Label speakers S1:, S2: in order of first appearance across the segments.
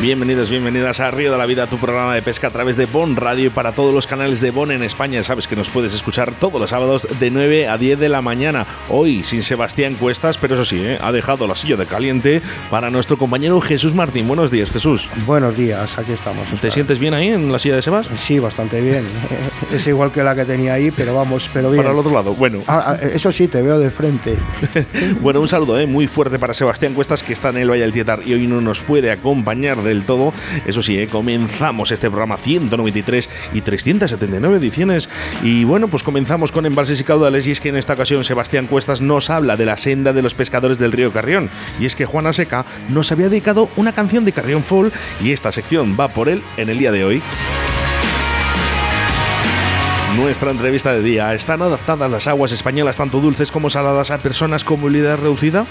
S1: Bienvenidos, bienvenidas a Río de la Vida, tu programa de pesca a través de Bon Radio y para todos los canales de Bon en España. Sabes que nos puedes escuchar todos los sábados de 9 a 10 de la mañana. Hoy sin Sebastián Cuestas, pero eso sí, ¿eh? ha dejado la silla de caliente para nuestro compañero Jesús Martín. Buenos días, Jesús.
S2: Buenos días, aquí estamos.
S1: ¿Te sientes bien ahí en la silla de Sebas?
S2: Sí, bastante bien. es igual que la que tenía ahí, pero vamos, pero bien.
S1: Para el otro lado, bueno.
S2: Ah, ah, eso sí, te veo de frente.
S1: bueno, un saludo ¿eh? muy fuerte para Sebastián Cuestas, que está en el Valle del Tietar y hoy no nos puede acompañar del todo. Eso sí, ¿eh? comenzamos este programa 193 y 379 ediciones. Y bueno, pues comenzamos con embalses y caudales. Y es que en esta ocasión Sebastián Cuestas nos habla de la senda de los pescadores del río Carrión. Y es que Juana Seca nos había dedicado una canción de Carrión Fall y esta sección va por él en el día de hoy. Nuestra entrevista de día. ¿Están adaptadas las aguas españolas tanto dulces como saladas a personas con movilidad reducida?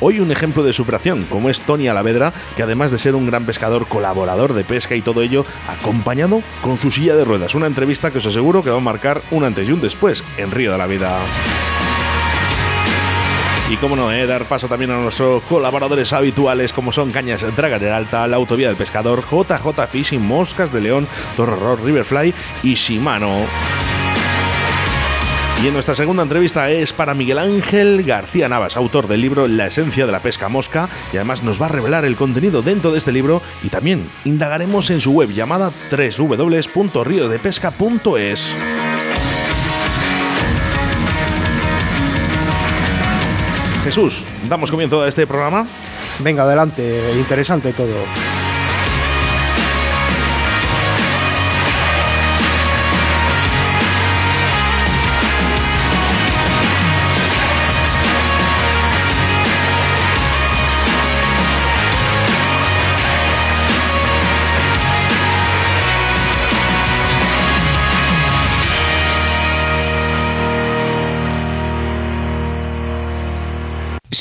S1: Hoy un ejemplo de superación, como es Tony Alavedra, que además de ser un gran pescador, colaborador de pesca y todo ello, acompañado con su silla de ruedas. Una entrevista que os aseguro que va a marcar un antes y un después en Río de la Vida. Y como no, eh, dar paso también a nuestros colaboradores habituales como son Cañas Dragader Alta, La Autovía del Pescador, JJ Fishing, Moscas de León, Torro Riverfly y Shimano. Y en nuestra segunda entrevista es para Miguel Ángel García Navas, autor del libro La esencia de la pesca mosca, y además nos va a revelar el contenido dentro de este libro y también indagaremos en su web llamada www.riodepesca.es. Jesús, damos comienzo a este programa.
S2: Venga, adelante, interesante todo.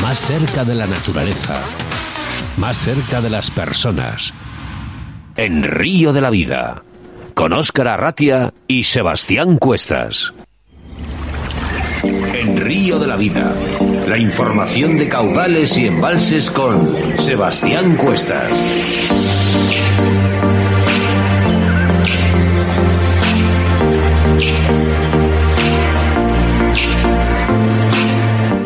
S3: más cerca de la naturaleza, más cerca de las personas. En Río de la Vida, con Óscar Arratia y Sebastián Cuestas. En Río de la Vida, la información de caudales y embalses con Sebastián Cuestas.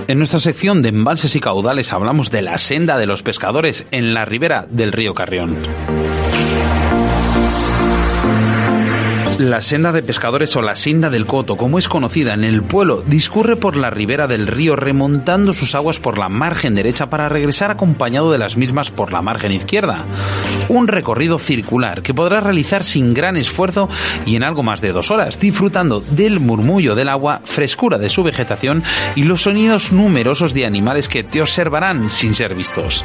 S4: En nuestra sección de embalses y caudales hablamos de la senda de los pescadores en la ribera del río Carrión. La senda de pescadores o la senda del Coto, como es conocida en el pueblo, discurre por la ribera del río remontando sus aguas por la margen derecha para regresar acompañado de las mismas por la margen izquierda. Un recorrido circular que podrás realizar sin gran esfuerzo y en algo más de dos horas, disfrutando del murmullo del agua, frescura de su vegetación y los sonidos numerosos de animales que te observarán sin ser vistos.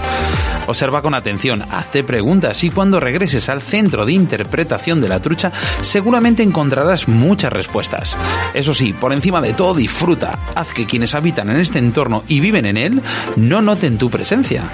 S4: Observa con atención, hazte preguntas y cuando regreses al centro de interpretación de la trucha, seguramente encontrarás muchas respuestas. Eso sí, por encima de todo disfruta, haz que quienes habitan en este entorno y viven en él no noten tu presencia.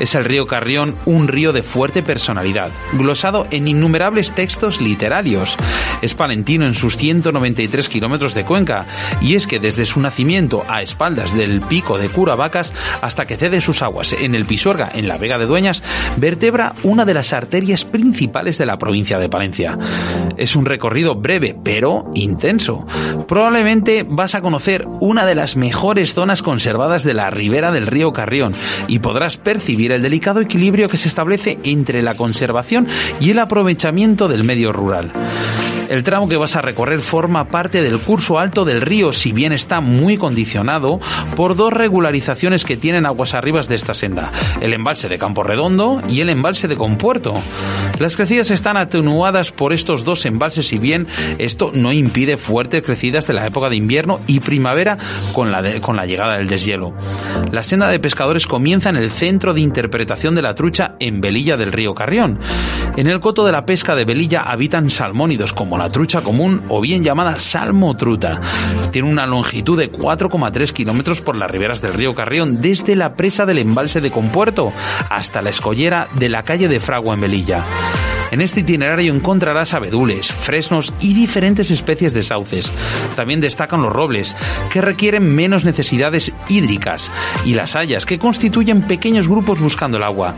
S4: Es el río Carrión un río de fuerte personalidad, glosado en innumerables textos literarios. Es palentino en sus 193 kilómetros de cuenca, y es que desde su nacimiento a espaldas del pico de Curavacas hasta que cede sus aguas en el Pisuerga, en la Vega de Dueñas, vertebra una de las arterias principales de la provincia de Palencia. Es un recorrido breve, pero intenso. Probablemente vas a conocer una de las mejores zonas conservadas de la ribera del río Carrión y podrás percibir el delicado equilibrio que se establece entre la conservación y el aprovechamiento del medio rural. El tramo que vas a recorrer forma parte del curso alto del río, si bien está muy condicionado por dos regularizaciones que tienen aguas arribas de esta senda, el embalse de Campo Redondo y el embalse de Compuerto. Las crecidas están atenuadas por estos dos embalses, si bien esto no impide fuertes crecidas de la época de invierno y primavera con la, con la llegada del deshielo. La senda de pescadores comienza en el centro de interpretación de la trucha en Velilla del río Carrión. En el coto de la pesca de Velilla habitan salmónidos como la trucha común o bien llamada salmotruta. Tiene una longitud de 4,3 kilómetros por las riberas del río Carrión, desde la presa del embalse de Compuerto hasta la escollera de la calle de Fragua en Velilla. En este itinerario encontrarás abedules, fresnos y diferentes especies de sauces. También destacan los robles, que requieren menos necesidades hídricas, y las hayas, que constituyen pequeños grupos buscando el agua.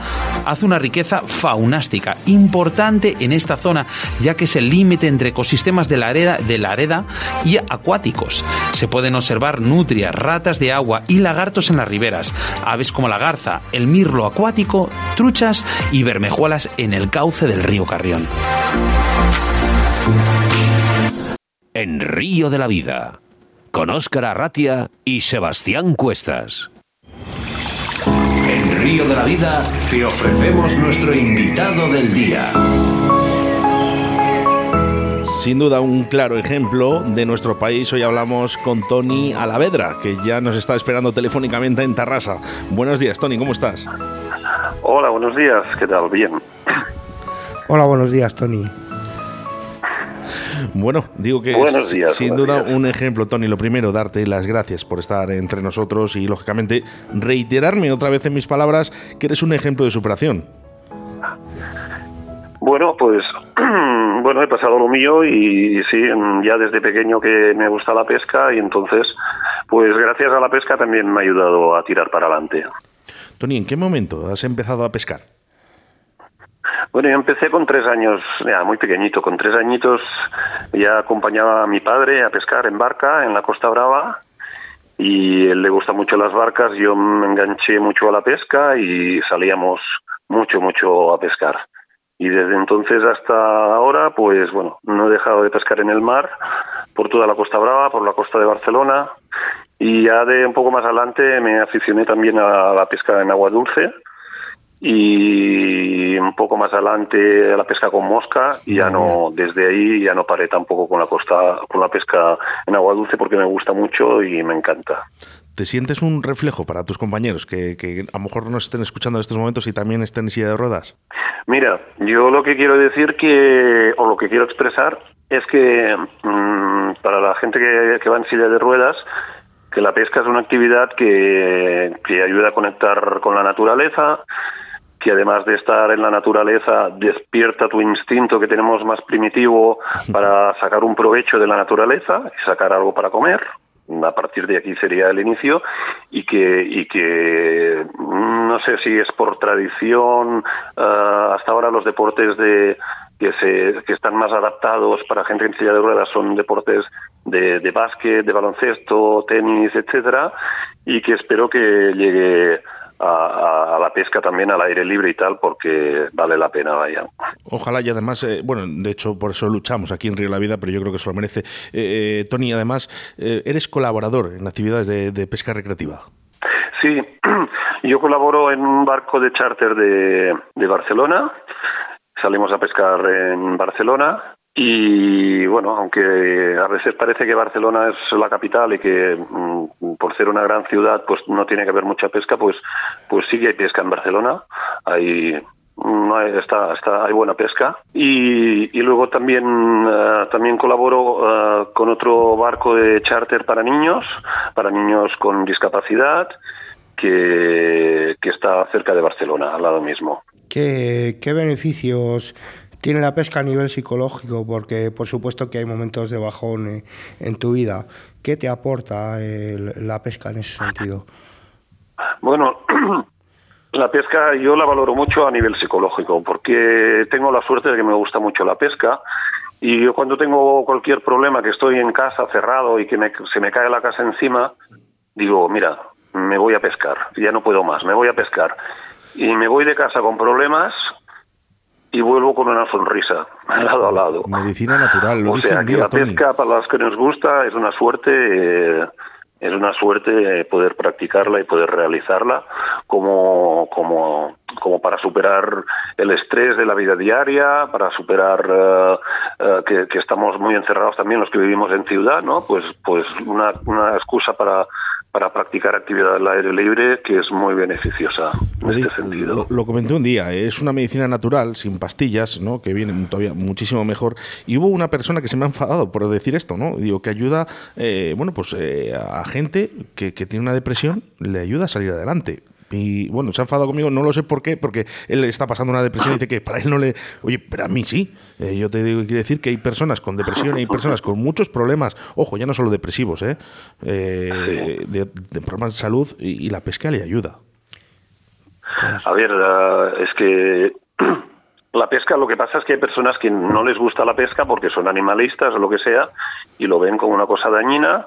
S4: Hace una riqueza faunástica importante en esta zona, ya que es el límite entre ecosistemas de la, areda, de la areda y acuáticos. Se pueden observar nutrias, ratas de agua y lagartos en las riberas, aves como la garza, el mirlo acuático, truchas y bermejuelas en el cauce del río Carrión.
S3: En Río de la Vida, con Óscar Arratia y Sebastián Cuestas. En Río de la Vida te ofrecemos nuestro invitado del día.
S1: Sin duda un claro ejemplo de nuestro país. Hoy hablamos con Tony Alavedra, que ya nos está esperando telefónicamente en Tarrasa. Buenos días, Tony, ¿cómo estás?
S5: Hola, buenos días, ¿qué tal? Bien.
S2: Hola, buenos días, Tony.
S1: Bueno, digo que
S5: Buenos
S1: es,
S5: días,
S1: sin duda
S5: días.
S1: un ejemplo, Tony. Lo primero, darte las gracias por estar entre nosotros y, lógicamente, reiterarme otra vez en mis palabras que eres un ejemplo de superación.
S5: Bueno, pues bueno, he pasado lo mío y sí, ya desde pequeño que me gusta la pesca y entonces, pues gracias a la pesca también me ha ayudado a tirar para adelante.
S1: Tony, ¿en qué momento has empezado a pescar?
S5: Bueno, yo empecé con tres años, ya muy pequeñito, con tres añitos ya acompañaba a mi padre a pescar en barca en la Costa Brava y él le gusta mucho las barcas, yo me enganché mucho a la pesca y salíamos mucho, mucho a pescar. Y desde entonces hasta ahora, pues bueno, no he dejado de pescar en el mar por toda la Costa Brava, por la costa de Barcelona y ya de un poco más adelante me aficioné también a la pesca en agua dulce y un poco más adelante a la pesca con mosca y ya no desde ahí ya no paré tampoco con la costa con la pesca en agua dulce porque me gusta mucho y me encanta
S1: ¿Te sientes un reflejo para tus compañeros que, que a lo mejor nos estén escuchando en estos momentos y también estén en silla de ruedas?
S5: Mira, yo lo que quiero decir que, o lo que quiero expresar, es que mm, para la gente que, que va en silla de ruedas, que la pesca es una actividad que, que ayuda a conectar con la naturaleza, que además de estar en la naturaleza despierta tu instinto que tenemos más primitivo para sacar un provecho de la naturaleza y sacar algo para comer. A partir de aquí sería el inicio y que y que mm, no sé si es por tradición ah, hasta ahora los deportes de que se que están más adaptados para gente en silla de ruedas son deportes de, de básquet, de baloncesto, tenis, etcétera y que espero que llegue a, la pesca también al aire libre y tal, porque vale la pena, vaya.
S1: Ojalá y además, eh, bueno, de hecho por eso luchamos aquí en Río de la Vida, pero yo creo que se lo merece. Eh, eh, Tony, además, eh, eres colaborador en actividades de, de pesca recreativa.
S5: Sí, yo colaboro en un barco de charter de, de Barcelona. Salimos a pescar en Barcelona y bueno, aunque a veces parece que Barcelona es la capital y que mm, por ser una gran ciudad pues no tiene que haber mucha pesca, pues pues sí que hay pesca en Barcelona. Hay no está, está, hay buena pesca y, y luego también eh, también colaboro eh, con otro barco de charter para niños para niños con discapacidad que, que está cerca de Barcelona al lado mismo
S2: ¿Qué, qué beneficios tiene la pesca a nivel psicológico? Porque por supuesto que hay momentos de bajón eh, en tu vida. ¿Qué te aporta el- la pesca en ese sentido?
S5: Bueno, la pesca yo la valoro mucho a nivel psicológico porque tengo la suerte de que me gusta mucho la pesca y yo cuando tengo cualquier problema que estoy en casa cerrado y que me- se me cae la casa encima, digo, mira, me voy a pescar, ya no puedo más, me voy a pescar. Y me voy de casa con problemas y vuelvo con una sonrisa, lado a lado.
S1: Medicina natural, lo
S5: O sea, que la pesca para los que nos gusta es una suerte, eh, es una suerte poder practicarla y poder realizarla como, como, como para superar el estrés de la vida diaria, para superar eh, eh, que, que estamos muy encerrados también los que vivimos en ciudad, ¿no? Pues, pues una, una excusa para para practicar actividad al aire libre que es muy beneficiosa en este sentido.
S1: Lo, comenté un día, es una medicina natural, sin pastillas, ¿no? que viene todavía muchísimo mejor. Y hubo una persona que se me ha enfadado por decir esto, ¿no? Digo, que ayuda eh, bueno, pues, eh, a gente que, que tiene una depresión, le ayuda a salir adelante. Y bueno, se ha enfadado conmigo, no lo sé por qué, porque él está pasando una depresión y dice que para él no le. Oye, pero a mí sí. Eh, yo te digo, quiero decir que hay personas con depresión y hay personas con muchos problemas, ojo, ya no solo depresivos, ¿eh? eh de, problemas de salud y, la pesca le ayuda.
S5: A ver, es que la pesca, lo que pasa es que hay personas que no les gusta la pesca porque son animalistas o lo que sea y lo ven como una cosa dañina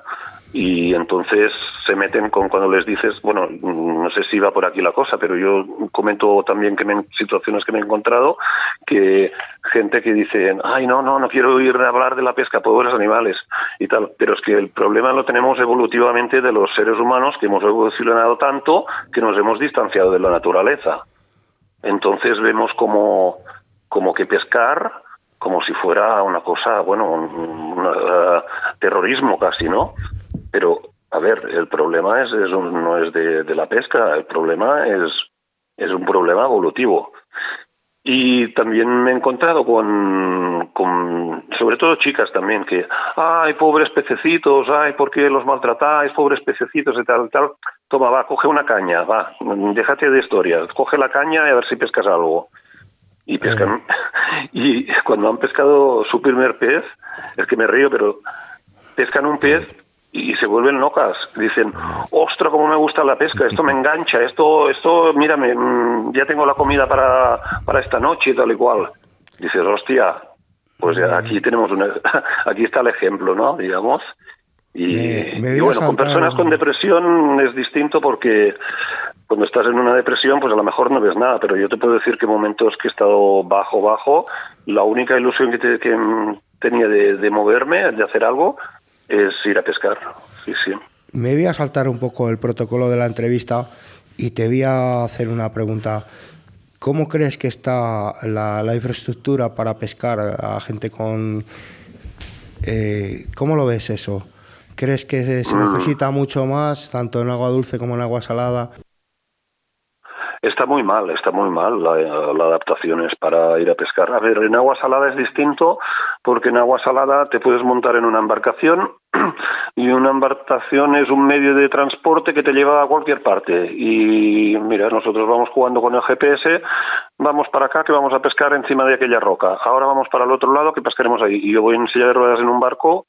S5: y entonces se meten con cuando les dices, bueno, no sé si va por aquí la cosa, pero yo comento también que en situaciones que me he encontrado que gente que dice, ay, no, no, no quiero oír hablar de la pesca, pobres animales y tal, pero es que el problema lo tenemos evolutivamente de los seres humanos que hemos evolucionado tanto que nos hemos distanciado de la naturaleza. Entonces vemos como, como que pescar como si fuera una cosa, bueno, un, uh, terrorismo casi, ¿no? Pero, a ver, el problema es, no es de, la pesca, el problema es, es un problema evolutivo. Y también me he encontrado con, con, sobre todo chicas también, que, ay, pobres pececitos, ay, ¿por qué los maltratáis, pobres pececitos y tal, tal? Toma, va, coge una caña, va, déjate de historias, coge la caña y a ver si pescas algo. Y pescan, eh. y cuando han pescado su primer pez, es que me río, pero pescan un pez y se vuelven locas. Dicen, ostras, cómo me gusta la pesca, esto me engancha, esto, esto, mírame, mm, ya tengo la comida para, para esta noche y tal y cual. Dices, hostia, pues aquí tenemos una, aquí está el ejemplo, ¿no? Digamos. Y, bueno, con personas con depresión es distinto porque cuando estás en una depresión, pues a lo mejor no ves nada, pero yo te puedo decir que momentos que he estado bajo, bajo, la única ilusión que, que tenía de, de moverme, de hacer algo, es ir a pescar. Sí, sí.
S2: Me voy a saltar un poco el protocolo de la entrevista y te voy a hacer una pregunta. ¿Cómo crees que está la, infraestructura para pescar a gente con... Eh, ¿Cómo lo ves eso? ¿Crees que se mm. necesita mucho más, tanto en agua dulce como en agua salada?
S5: Está muy mal, está muy mal la, adaptación es para ir a pescar. A ver, en agua salada es distinto porque en agua salada te puedes montar en una embarcación y una embarcación es un medio de transporte que te lleva a cualquier parte. Y mira, nosotros vamos jugando con el GPS, vamos para acá que vamos a pescar encima de aquella roca. Ahora vamos para el otro lado que pescaremos ahí. Y yo voy en silla de ruedas en un barco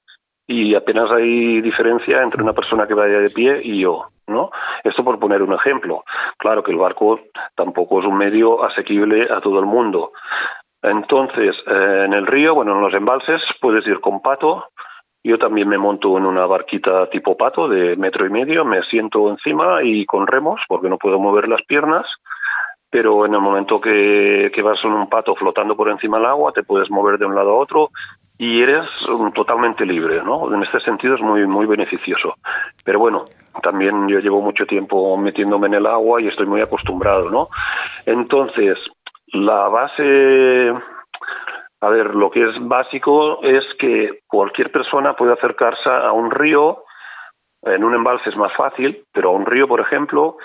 S5: y apenas hay diferencia entre una persona que vaya de pie y yo, ¿no? Esto por poner un ejemplo. Claro que el barco tampoco es un medio asequible a todo el mundo. Entonces, eh, en el río, bueno, en los embalses puedes ir con pato. Yo también me monto en una barquita tipo pato de metro y medio, me siento encima y con remos porque no puedo mover las piernas pero en el momento que, que, vas en un pato flotando por encima del agua, te puedes mover de un lado a otro y eres totalmente libre, ¿no? En este sentido es muy muy beneficioso. Pero bueno, también yo llevo mucho tiempo metiéndome en el agua y estoy muy acostumbrado, ¿no? Entonces, la base a ver, lo que es básico es que cualquier persona puede acercarse a un río, en un embalse es más fácil, pero a un río, por ejemplo,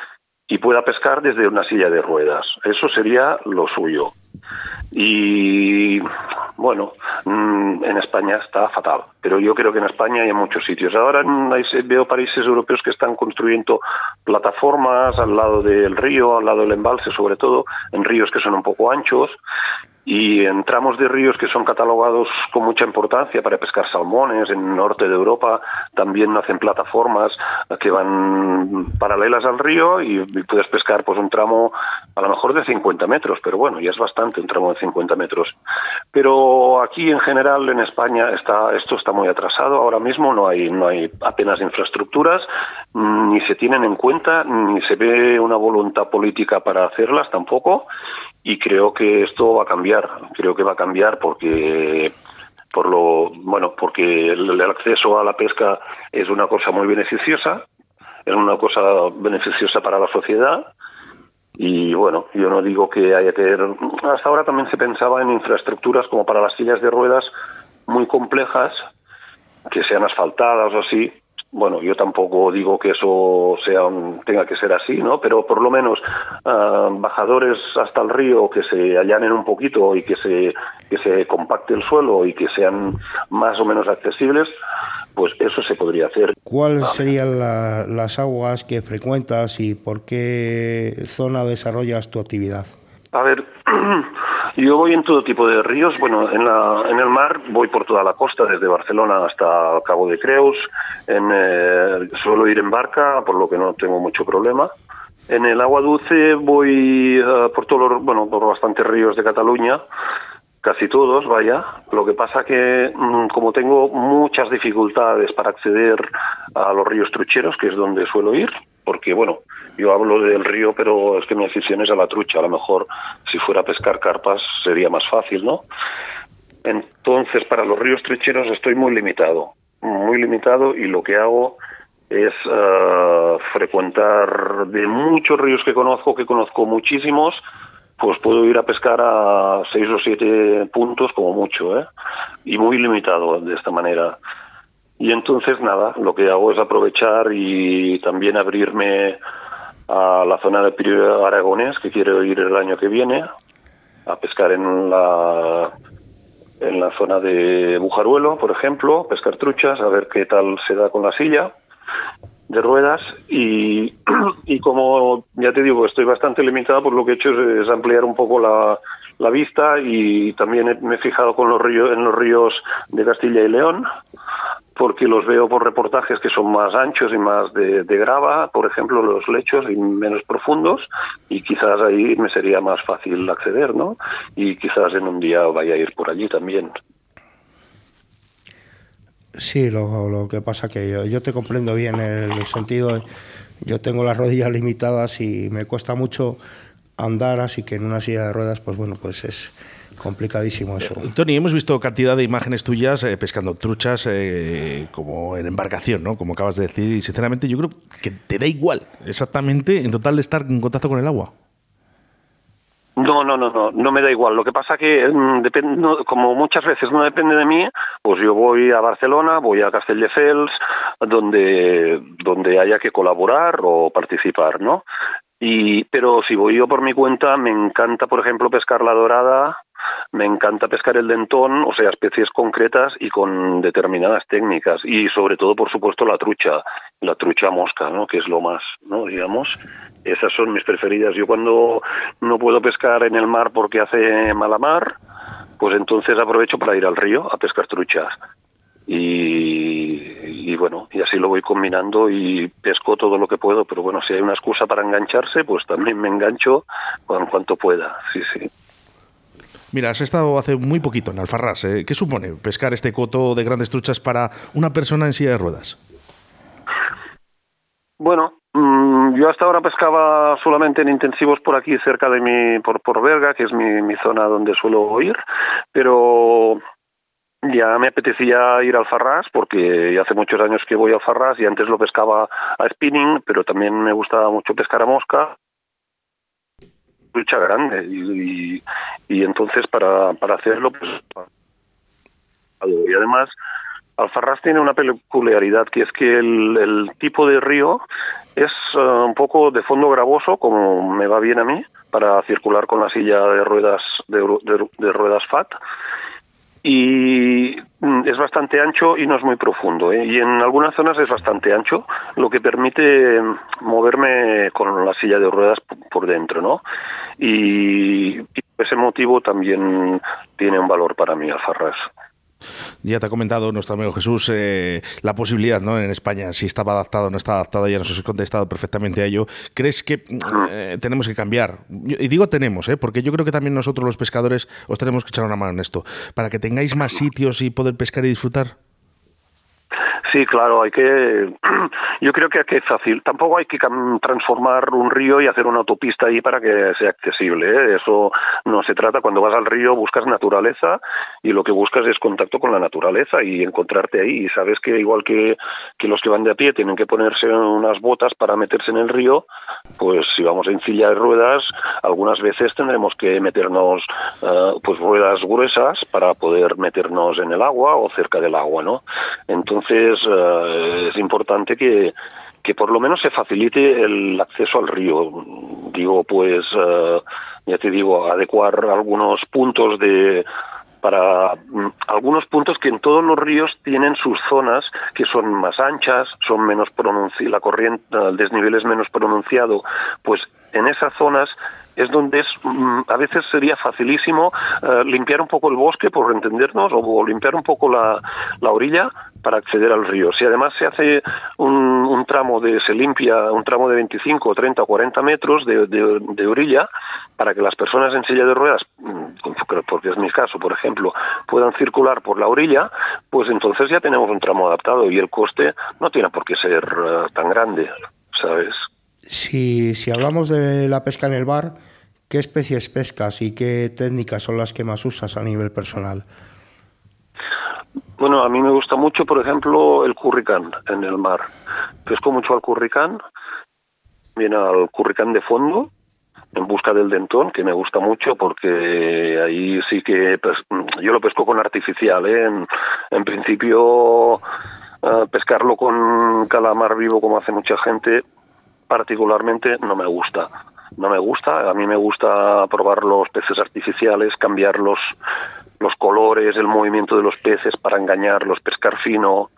S5: y pueda pescar desde una silla de ruedas. Eso sería lo suyo. Y bueno, mm, en España está fatal, pero yo creo que en España hay muchos sitios. Ahora veo países europeos que están construyendo plataformas al lado del río, al lado del embalse, sobre todo en ríos que son un poco anchos, y en tramos de ríos que son catalogados con mucha importancia para pescar salmones, en el norte de Europa también hacen plataformas que van paralelas al río y, puedes pescar pues un tramo a lo mejor de 50 metros, pero bueno, ya es bastante un tramo de 50 metros. Pero aquí en general en España está esto está muy atrasado, ahora mismo no hay no hay apenas infraestructuras, ni se tienen en cuenta, ni se ve una voluntad política para hacerlas tampoco y creo que esto va a cambiar. Creo que va a cambiar porque por lo bueno porque el, acceso a la pesca es una cosa muy beneficiosa es una cosa beneficiosa para la sociedad y bueno yo no digo que haya que hasta ahora también se pensaba en infraestructuras como para las sillas de ruedas muy complejas que sean asfaltadas o así bueno, yo tampoco digo que eso sea tenga que ser así, ¿no? Pero por lo menos ah, bajadores hasta el río que se allanen un poquito y que se que se compacte el suelo y que sean más o menos accesibles, pues eso se podría hacer.
S2: ¿Cuáles serían las aguas que frecuentas y por qué zona desarrollas tu actividad?
S5: A ver, yo voy en todo tipo de ríos. Bueno, en, la, en el mar voy por toda la costa, desde Barcelona hasta Cabo de Creus. En, eh, suelo ir en barca, por lo que no tengo mucho problema. En el agua dulce voy eh, por todos bueno, por bastantes ríos de Cataluña, casi todos, vaya. Lo que pasa que mm, como tengo muchas dificultades para acceder a los ríos trucheros, que es donde suelo ir, porque bueno, yo hablo del río, pero es que mi afición es a la trucha. A lo mejor si fuera a pescar carpas sería más fácil, ¿no? Entonces, para los ríos trecheros estoy muy limitado, muy limitado y lo que hago es uh, frecuentar de muchos ríos que conozco, que conozco muchísimos, pues puedo ir a pescar a seis o siete puntos como mucho, ¿eh? Y muy limitado de esta manera. Y entonces nada, lo que hago es aprovechar y también abrirme a la zona de Pirio Aragonés, que quiero ir el año que viene, a pescar en la en la zona de Bujaruelo, por ejemplo, pescar truchas, a ver qué tal se da con la silla de ruedas. Y, y como ya te digo, estoy bastante limitado, por lo que he hecho es, ampliar un poco la, la vista y también me he fijado con los ríos, en los ríos de Castilla y León porque los veo por reportajes que son más anchos y más de, grava, por ejemplo, los lechos y menos profundos, y quizás ahí me sería más fácil acceder, ¿no? Y quizás en un día vaya a ir por allí también.
S2: Sí, lo, lo que pasa que yo, yo te comprendo bien en el sentido, yo tengo las rodillas limitadas y me cuesta mucho andar, así que en una silla de ruedas, pues bueno, pues es complicadísimo eso.
S1: Eh, Tony, hemos visto cantidad de imágenes tuyas eh, pescando truchas eh, como en embarcación, ¿no? Como acabas de decir, y sinceramente yo creo que te da igual exactamente en total de estar en contacto con el agua.
S5: No, no, no, no, no me da igual. Lo que pasa que mm, depende, como muchas veces no depende de mí, pues yo voy a Barcelona, voy a Castelldefels, donde donde haya que colaborar o participar, ¿no? Y pero si voy yo por mi cuenta, me encanta, por ejemplo, pescar la dorada, me encanta pescar el dentón, o sea, especies concretas y con determinadas técnicas y sobre todo, por supuesto, la trucha, la trucha mosca, ¿no? Que es lo más, ¿no? Digamos, esas son mis preferidas. Yo cuando no puedo pescar en el mar porque hace mala mar, pues entonces aprovecho para ir al río a pescar truchas. Y, y, bueno, y así lo voy combinando y pesco todo lo que puedo, pero bueno, si hay una excusa para engancharse, pues también me engancho en cuanto pueda, sí, sí.
S1: Mira, has estado hace muy poquito en Alfarrás. ¿eh? ¿Qué supone pescar este coto de grandes truchas para una persona en silla de ruedas?
S5: Bueno, mm, yo hasta ahora pescaba solamente en intensivos por aquí cerca de mi, por, por que es mi, mi zona donde suelo ir, pero ya me apetecía ir al Farras porque hace muchos años que voy al Farras y antes lo pescaba a spinning, pero también me gustaba mucho pescar a mosca lucha grande. Y, y, entonces para, para hacerlo pues y además Alfarrás tiene una peculiaridad que es que el, tipo de río es uh, un poco de fondo gravoso como me va bien a mí para circular con la silla de ruedas de, de ruedas FAT y mm, es bastante ancho y no es muy profundo. ¿eh? Y en algunas zonas es bastante ancho, lo que permite mm, moverme con la silla de ruedas por dentro, ¿no? Y, ese motivo también tiene un valor para mí, Alfarrás.
S1: Ya te ha comentado nuestro amigo Jesús eh, la posibilidad ¿no? en España, si estaba adaptado o no está adaptado, ya nos has contestado perfectamente a ello. ¿Crees que eh, tenemos que cambiar? Y digo tenemos, ¿eh? porque yo creo que también nosotros los pescadores os tenemos que echar una mano en esto, para que tengáis más sitios y poder pescar y disfrutar.
S5: Sí, claro, hay que. Yo creo que hay que fácil. Tampoco hay que transformar un río y hacer una autopista ahí para que sea accesible. ¿eh? Eso no se trata. Cuando vas al río buscas naturaleza y lo que buscas es contacto con la naturaleza y encontrarte ahí. Y sabes que igual que, que los que van de a pie tienen que ponerse unas botas para meterse en el río, pues si vamos en silla de ruedas, algunas veces tendremos que meternos uh, pues ruedas gruesas para poder meternos en el agua o cerca del agua, ¿no? Entonces uh, es importante que que por lo menos se facilite el acceso al río. Digo, pues, uh, ya te digo, adecuar algunos puntos de para mm, algunos puntos que en todos los ríos tienen sus zonas que son más anchas, son menos pronunciadas, la corriente, el desnivel es menos pronunciado, pues en esas zonas es donde es mm, a veces sería facilísimo eh, limpiar un poco el bosque por entendernos o, limpiar un poco la, la, orilla para acceder al río. Si además se hace un, un, tramo de se limpia un tramo de 25, 30 o 40 metros de, de, de orilla para que las personas en silla de ruedas, mm, porque es mi caso, por ejemplo, puedan circular por la orilla, pues entonces ya tenemos un tramo adaptado y el coste no tiene por qué ser uh, tan grande, ¿sabes?
S2: Si, si hablamos de la pesca en el bar, ¿Qué especies pescas y qué técnicas son las que más usas a nivel personal?
S5: Bueno, a mí me gusta mucho, por ejemplo, el curricán en el mar. Pesco mucho al curricán, viene al curricán de fondo, en busca del dentón, que me gusta mucho porque ahí sí que yo lo pesco con artificial. ¿eh? En, en principio, uh, pescarlo con calamar vivo, como hace mucha gente, particularmente no me gusta no me gusta. A mí me gusta probar los peces artificiales, cambiar los, los colores, el movimiento de los peces para engañarlos, pescar fino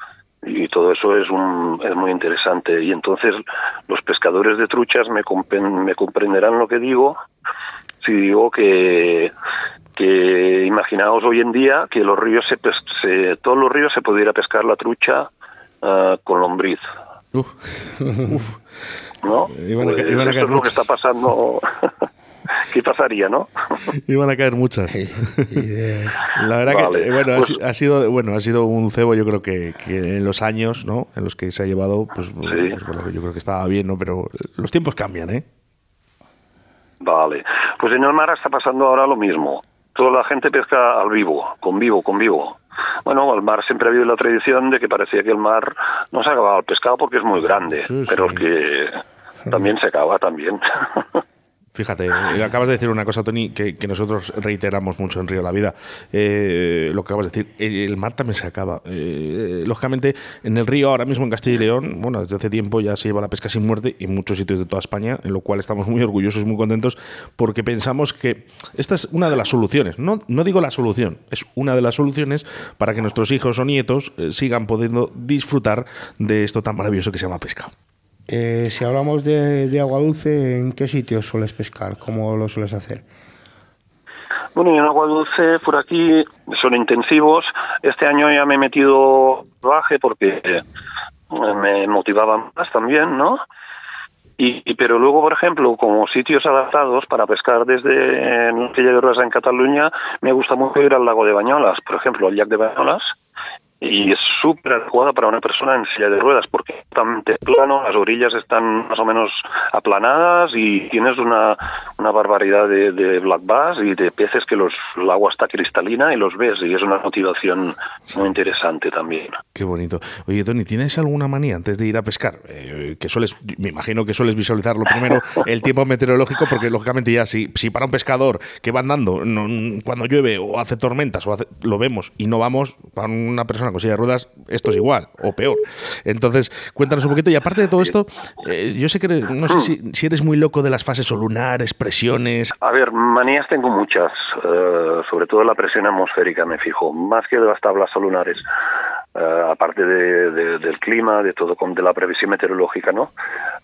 S5: y todo eso es, un, es muy interesante. Y entonces los pescadores de truchas me, me comprenderán lo que digo si digo que, que imaginaos hoy en día que los ríos se, se todos los ríos se pudiera pescar la trucha uh, con lombriz. Uf. Uf. ¿no? Iban a, pues iban a caer es lo que está pasando. ¿Qué pasaría, no?
S1: Iban a caer muchas. La verdad que bueno, pues ha, sido bueno, ha sido un cebo yo creo que, que, en los años, ¿no? En los que se ha llevado pues, pues yo creo que estaba bien, ¿no? Pero los tiempos cambian, ¿eh?
S5: Vale. Pues en el mar está pasando ahora lo mismo. Toda la gente pesca al vivo, con vivo, con vivo. Bueno, al mar siempre ha habido la tradición de que parecía que el mar no se acababa el pescado porque es muy grande, pero que también se acaba también.
S1: Fíjate, eh, acabas de decir una cosa, Tony, que, nosotros reiteramos mucho en Río la Vida. Eh, lo que acabas de decir, el, mar también se acaba. Eh, lógicamente, en el río, ahora mismo en Castilla y León, bueno, desde hace tiempo ya se lleva la pesca sin muerte en muchos sitios de toda España, en lo cual estamos muy orgullosos, muy contentos, porque pensamos que esta es una de las soluciones. No, no digo la solución, es una de las soluciones para que nuestros hijos o nietos sigan pudiendo disfrutar de esto tan maravilloso que se llama pesca.
S2: Eh, si hablamos de, agua dulce, ¿en qué sitios sueles pescar? ¿Cómo lo sueles hacer?
S5: Bueno, en agua dulce por aquí son intensivos. Este año ya me he metido baje porque eh, me motivaba más también, ¿no? Y, pero luego, por ejemplo, como sitios adaptados para pescar desde en de Rosa en Cataluña, me gusta mucho ir al lago de Bañolas, por ejemplo, al Llac de Bañolas, y es súper adecuada para una persona en silla de ruedas porque es totalmente plano, las orillas están más o menos aplanadas y tienes una, una barbaridad de, de, black bass y de peces que los, el agua está cristalina y los ves y es una motivación muy interesante también.
S1: Qué bonito. Oye, Tony, ¿tienes alguna manía antes de ir a pescar? Eh, que sueles, me imagino que sueles visualizar lo primero el tiempo meteorológico porque lógicamente ya si, si para un pescador que va andando cuando llueve o hace tormentas o lo vemos y no vamos, para una persona con silla de ruedas esto es igual o peor. Entonces, cuéntanos un poquito. Y aparte de todo esto, eh, yo sé que no sé si, si, eres muy loco de las fases lunares, presiones.
S5: A ver, manías tengo muchas, eh, sobre todo la presión atmosférica me fijo, más que de las tablas lunares. Uh, aparte de, de, del clima, de todo, de la previsión meteorológica, ¿no?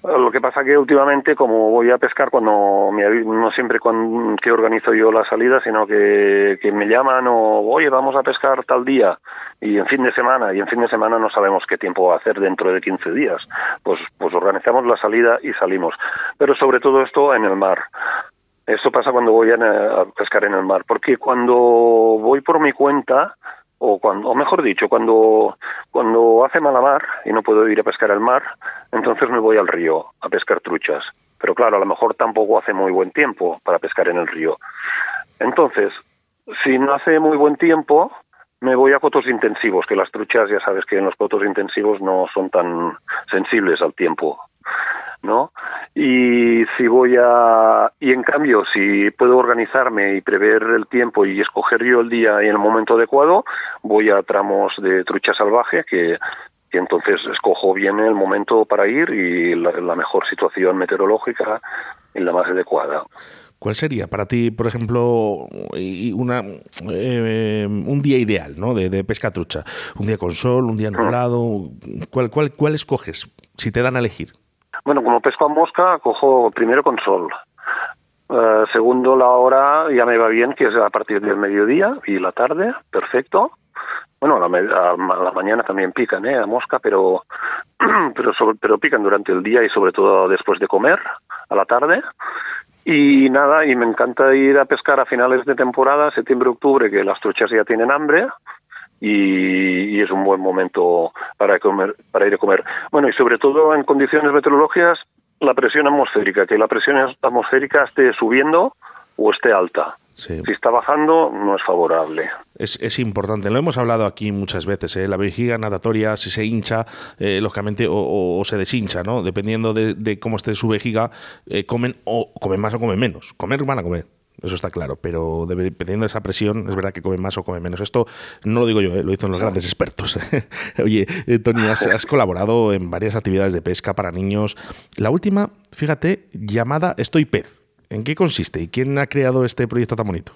S5: Uh, lo que pasa que últimamente, como voy a pescar cuando me, no siempre cuando, que organizo yo la salida, sino que, me llaman o, oye, vamos a pescar tal día, y en fin de semana, y en fin de semana no sabemos qué tiempo va a hacer dentro de 15 días, pues, pues organizamos la salida y salimos. Pero sobre todo esto en el mar. Esto pasa cuando voy a, a pescar en el mar, porque cuando voy por mi cuenta, o cuando, o mejor dicho, cuando, cuando hace mala mar y no puedo ir a pescar al mar, entonces me voy al río a pescar truchas. Pero claro, a lo mejor tampoco hace muy buen tiempo para pescar en el río. Entonces, si no hace muy buen tiempo, me voy a cotos intensivos, que las truchas ya sabes que en los cotos intensivos no son tan sensibles al tiempo, ¿no? Y si voy a y en cambio si puedo organizarme y prever el tiempo y escoger yo el día y el momento adecuado, voy a tramos de trucha salvaje que entonces escojo bien el momento para ir y la, mejor situación meteorológica y la más adecuada.
S1: ¿Cuál sería para ti, por ejemplo, una, eh, un día ideal ¿no? de, pesca trucha? ¿Un día con sol, un día nublado? ¿Cuál, cuál, ¿Cuál escoges si te dan a elegir?
S5: Bueno, como pesco a mosca, cojo primero con sol. Eh, segundo, la hora ya me va bien, que es a partir del mediodía y la tarde, perfecto. Bueno, a la, mañana también pican, ¿eh? A mosca, pero, pero, pero pican durante el día y sobre todo después de comer, a la tarde. Y nada, y me encanta ir a pescar a finales de temporada, septiembre, octubre, que las truchas ya tienen hambre y, es un buen momento para, comer, para ir a comer. Bueno, y sobre todo en condiciones meteorológicas, la presión atmosférica, que la presión atmosférica esté subiendo o esté alta. Si está bajando, no es favorable.
S1: Es, es, importante, lo hemos hablado aquí muchas veces, ¿eh? la vejiga natatoria, si se hincha, eh, lógicamente, o, se deshincha, ¿no? Dependiendo de, cómo esté su vejiga, eh, comen o comen más o comen menos. Comer van a comer, eso está claro, pero dependiendo de esa presión, es verdad que comen más o comen menos. Esto no lo digo yo, lo dicen los grandes expertos. Oye, Tony, has, has, colaborado en varias actividades de pesca para niños. La última, fíjate, llamada Estoy Pez. ¿En qué consiste y quién ha creado este proyecto tan bonito?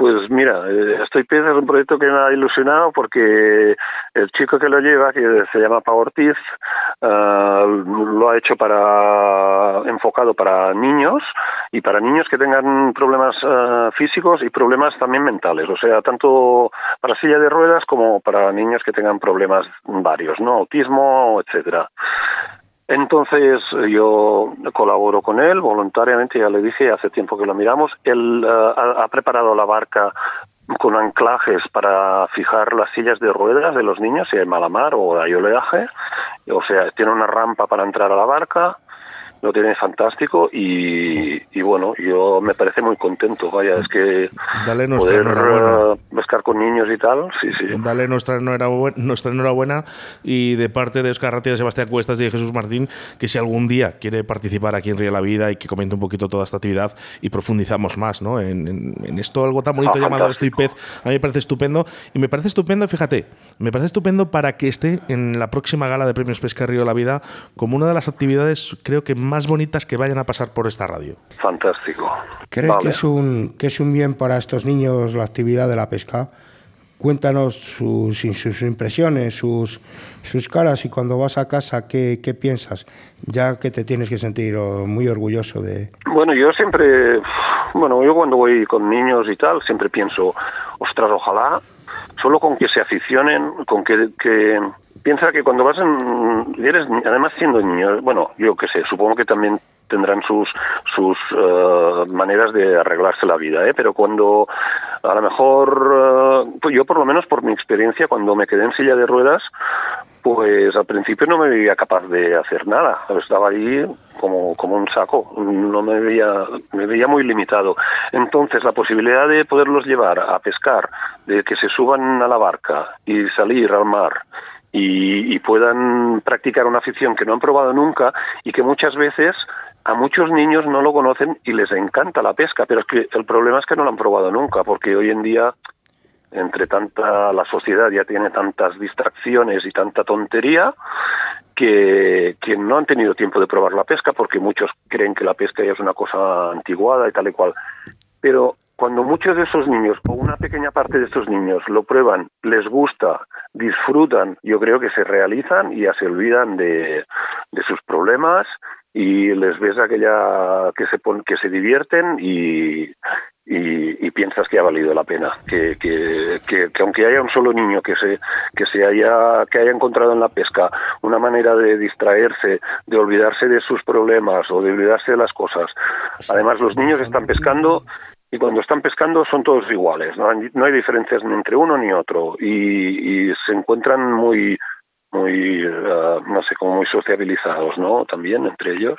S5: Pues mira, eh, Estoy Pez es un proyecto que me ha ilusionado porque el chico que lo lleva, que se llama Pau Ortiz, eh, lo ha hecho para enfocado para niños y para niños que tengan problemas eh, físicos y problemas también mentales, o sea, tanto para silla de ruedas como para niños que tengan problemas varios, no, autismo, etcétera. Entonces yo colaboro con él voluntariamente, ya le dije, hace tiempo que lo miramos. Él eh, ha, preparado la barca con anclajes para fijar las sillas de ruedas de los niños si hay malamar o hay oleaje. O sea, tiene una rampa para entrar a la barca, lo tiene fantástico y, bueno, yo me parece muy contento, vaya, es que
S1: Dale nuestra poder enhorabuena.
S5: Eh, pescar con niños y tal, sí, sí.
S1: Dale nuestra enhorabuena, nuestra enhorabuena y de parte de Oscar Ratia, de Sebastián Cuestas y de Jesús Martín, que si algún día quiere participar aquí en Río la Vida y que comente un poquito toda esta actividad y profundizamos más ¿no? en, esto algo tan bonito ah, llamado Estoy Pez, a mí me parece estupendo y me parece estupendo, fíjate, me parece estupendo para que esté en la próxima gala de Premios Pesca Río de la Vida como una de las actividades, creo que más bonitas que vayan a pasar por esta radio.
S5: Fantástico.
S2: ¿Crees que, es un, que es un bien para estos niños la actividad de la pesca? Cuéntanos sus, sus impresiones, sus, sus caras y cuando vas a casa, ¿qué, ¿qué piensas? Ya que te tienes que sentir oh, muy orgulloso de...
S5: Bueno, yo siempre, bueno, yo cuando voy con niños y tal, siempre pienso, ostras, ojalá, solo con que se aficionen, con que, que piensa que cuando vas en, eres además siendo niño, bueno, yo qué sé, supongo que también tendrán sus sus eh, maneras de arreglarse la vida, ¿eh? pero cuando a lo mejor, pues yo por lo menos por mi experiencia, cuando me quedé en silla de ruedas, pues al principio no me veía capaz de hacer nada, estaba ahí como, como un saco, no me veía, me veía muy limitado. Entonces la posibilidad de poderlos llevar a pescar, de que se suban a la barca y salir al mar, y, puedan practicar una afición que no han probado nunca y que muchas veces a muchos niños no lo conocen y les encanta la pesca, pero es que el problema es que no lo han probado nunca, porque hoy en día entre tanta la sociedad ya tiene tantas distracciones y tanta tontería que, que no han tenido tiempo de probar la pesca porque muchos creen que la pesca ya es una cosa antiguada y tal y cual. Pero cuando muchos de esos niños o una pequeña parte de estos niños lo prueban, les gusta, disfrutan, yo creo que se realizan y ya se olvidan de, de sus problemas y les ves aquella que se que se divierten y, y, piensas que ha valido la pena que, que, que, que, aunque haya un solo niño que se que se haya que haya encontrado en la pesca una manera de distraerse de olvidarse de sus problemas o de olvidarse de las cosas además los niños están pescando y cuando están pescando son todos iguales, no no hay diferencias ni entre uno ni otro y, se encuentran muy, muy, uh, no sé, como muy sociabilizados, ¿no? También entre ellos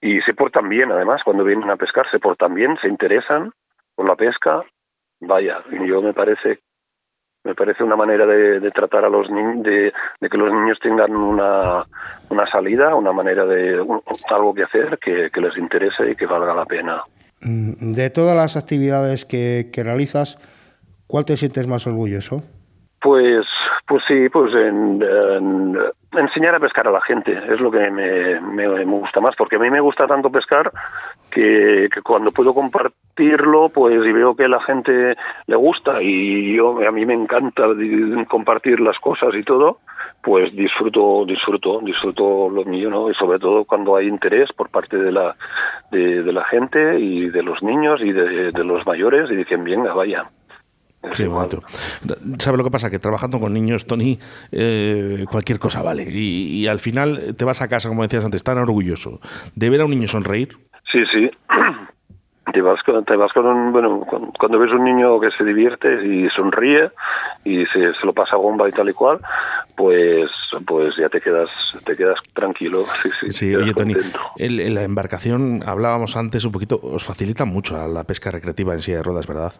S5: y se portan bien, además, cuando vienen a pescar se portan bien, se interesan por la pesca, vaya, yo me parece me parece una manera de, de tratar a los niños, de, de, que los niños tengan una, una salida, una manera de un, algo que hacer que les interese y que valga la pena.
S2: Mm, de todas las actividades que, que realizas, ¿cuál te sientes más orgulloso?
S5: Pues, pues sí, pues en, en, enseñar a pescar a la gente es lo que me, me, gusta más, porque a mí me gusta tanto pescar que, cuando puedo compartirlo, pues y veo que la gente le gusta y yo a mí me encanta compartir las cosas y todo, pues disfruto, disfruto, disfruto lo mío, ¿no? Y sobre todo cuando hay interés por parte de la de, de la gente y de los niños y de, de los mayores y dicen venga vaya.
S1: Qué bonito. ¿Sabes lo que pasa? Que trabajando con niños, Tony, eh, cualquier cosa vale. Y, y, al final te vas a casa, como decías antes, tan orgulloso de ver a un niño sonreír.
S5: Sí, sí. Te vas con, te vas con un, bueno, cuando ves un niño que se divierte y sonríe y se, se, lo pasa bomba y tal y cual, pues, pues ya te quedas, te quedas tranquilo. Sí, sí.
S1: sí oye, Tony, el, la embarcación, hablábamos antes un poquito, os facilita mucho a la pesca recreativa en silla de ruedas, ¿verdad?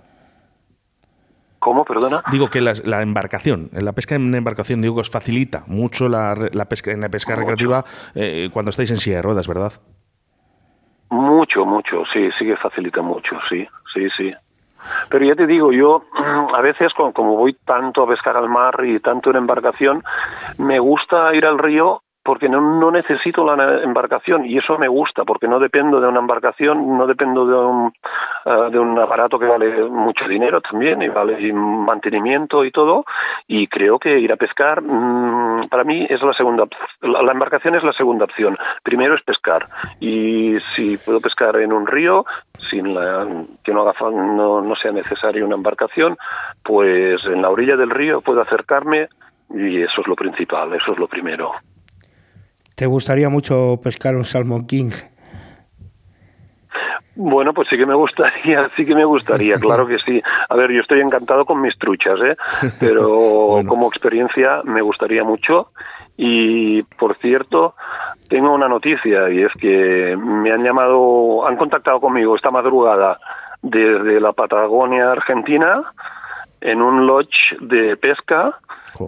S5: ¿Cómo, perdona?
S1: Digo que la, la, embarcación, la pesca en embarcación, digo que os facilita mucho la, la pesca en la pesca mucho. recreativa eh, cuando estáis en silla de ruedas, ¿verdad?
S5: Mucho, mucho, sí, sí que facilita mucho, sí, sí, sí. Pero ya te digo, yo a veces como voy tanto a pescar al mar y tanto en embarcación, me gusta ir al río porque no, no, necesito la embarcación y eso me gusta porque no dependo de una embarcación, no dependo de un, uh, de un aparato que vale mucho dinero también y vale y mantenimiento y todo y creo que ir a pescar mmm, para mí es la segunda la, la, embarcación es la segunda opción primero es pescar y si puedo pescar en un río sin la, que no, haga, no, no sea necesaria una embarcación pues en la orilla del río puedo acercarme y eso es lo principal, eso es lo primero.
S2: ¿Te gustaría mucho pescar un Salmon King?
S5: Bueno, pues sí que me gustaría, sí que me gustaría, claro que sí. A ver, yo estoy encantado con mis truchas, ¿eh? Pero bueno. como experiencia me gustaría mucho. Y por cierto, tengo una noticia y es que me han llamado, han contactado conmigo esta madrugada desde la Patagonia Argentina en un lodge de pesca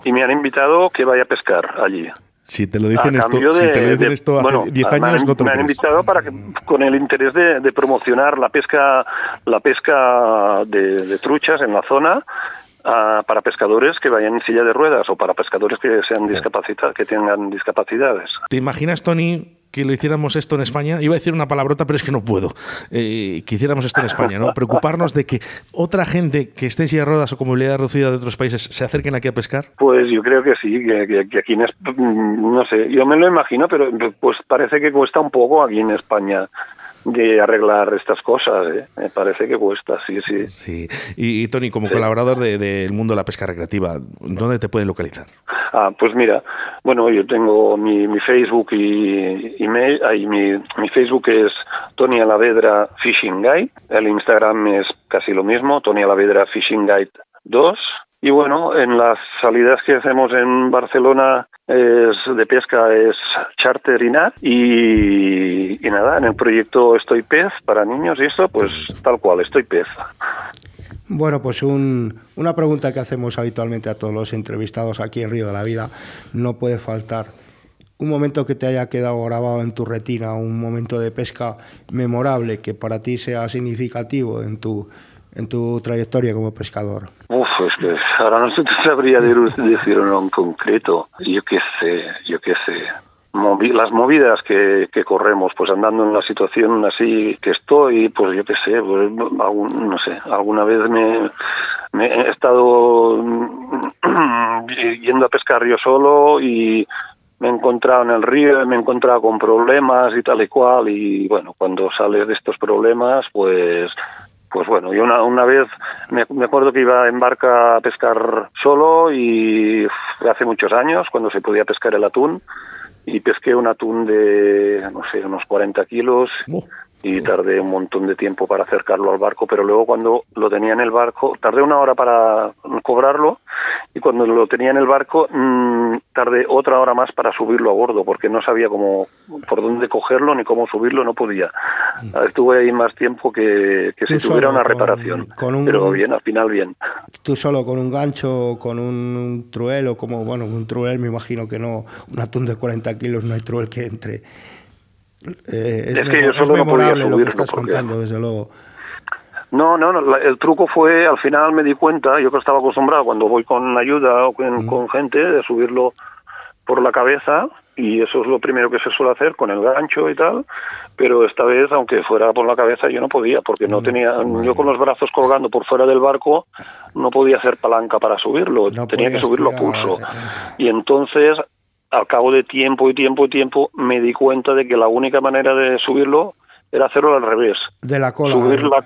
S5: y me han invitado que vaya a pescar allí.
S1: Si te lo dicen, esto, de, si te lo dicen
S5: de,
S1: esto hace
S5: bueno,
S1: 10 años,
S5: me han,
S1: no te lo
S5: me han
S1: crees.
S5: invitado para que, con el interés de, de promocionar la pesca, la pesca de, truchas en la zona para pescadores que vayan en silla de ruedas o para pescadores que sean discapacitados, que tengan discapacidades.
S1: ¿Te imaginas, Tony, que lo hiciéramos esto en España? Iba a decir una palabrota, pero es que no puedo. Eh, que hiciéramos esto en España, ¿no? Preocuparnos de que otra gente que esté en silla de ruedas o con movilidad reducida de otros países se acerquen aquí a pescar.
S5: Pues yo creo que sí, que, que, que aquí en no sé, yo me lo imagino, pero pues parece que cuesta un poco aquí en España de arreglar estas cosas. ¿eh? Me parece que cuesta, sí, sí.
S1: Sí. Y, y Tony, como sí. colaborador del de, mundo de la pesca recreativa, ¿dónde te pueden localizar?
S5: Ah, pues mira, bueno, yo tengo mi, mi Facebook y email, ahí mi, mi Facebook es Tony Alavedra Fishing Guide, el Instagram es casi lo mismo, Tony Alavedra Fishing Guide 2. Y bueno, en las salidas que hacemos en Barcelona de pesca es charter y nat y, nada, en el proyecto Estoy Pez para niños y esto, pues tal cual, Estoy Pez.
S2: Bueno, pues un, una pregunta que hacemos habitualmente a todos los entrevistados aquí en Río de la Vida, no puede faltar un momento que te haya quedado grabado en tu retina, un momento de pesca memorable que para ti sea significativo en tu, en tu trayectoria como pescador?
S5: Uf, es que ahora no se te sabría decir uno en concreto. Yo qué sé, yo qué sé. Las movidas que, que, corremos, pues andando en la situación así que estoy, pues yo qué sé, pues, algún, no sé, alguna vez me, he estado yendo a pescar yo solo y me he encontrado en el río, me he encontrado con problemas y tal y cual, y bueno, cuando sales de estos problemas, pues pues bueno, yo una, una vez me, acuerdo que iba en barca a pescar solo y hace muchos años, cuando se podía pescar el atún, y pesqué un atún de, no sé, unos 40 kilos.
S1: Oh.
S5: Y tardé un montón de tiempo para acercarlo al barco, pero luego cuando lo tenía en el barco, tardé una hora para cobrarlo y cuando lo tenía en el barco mmm, tardé otra hora más para subirlo a bordo porque no sabía cómo por dónde cogerlo ni cómo subirlo, no podía. Mm. Estuve ahí más tiempo que, que si tuviera una reparación, con un, pero bien, al final bien.
S2: Tú solo con un gancho, con un truelo, como bueno, un truel me imagino que no, un atún de 40 kilos no hay truel que entre.
S5: Eh, es, que yo solo no podía subirlo
S2: lo que estás contando, desde luego.
S5: No, no, no, el truco fue, al final me di cuenta, yo que estaba acostumbrado cuando voy con ayuda o con, con gente, de subirlo por la cabeza, y eso es lo primero que se suele hacer con el gancho y tal, pero esta vez, aunque fuera por la cabeza, yo no podía, porque no tenía, yo con los brazos colgando por fuera del barco, no podía hacer palanca para subirlo, tenía que subirlo a pulso. Y entonces al cabo de tiempo y tiempo y tiempo me di cuenta de que la única manera de subirlo era hacerlo al revés.
S2: De la cola.
S5: Subir la,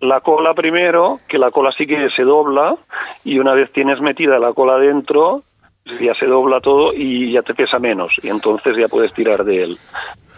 S5: la, cola primero, que la cola sí que se dobla y una vez tienes metida la cola dentro, ya se dobla todo y ya te pesa menos y entonces ya puedes tirar de él.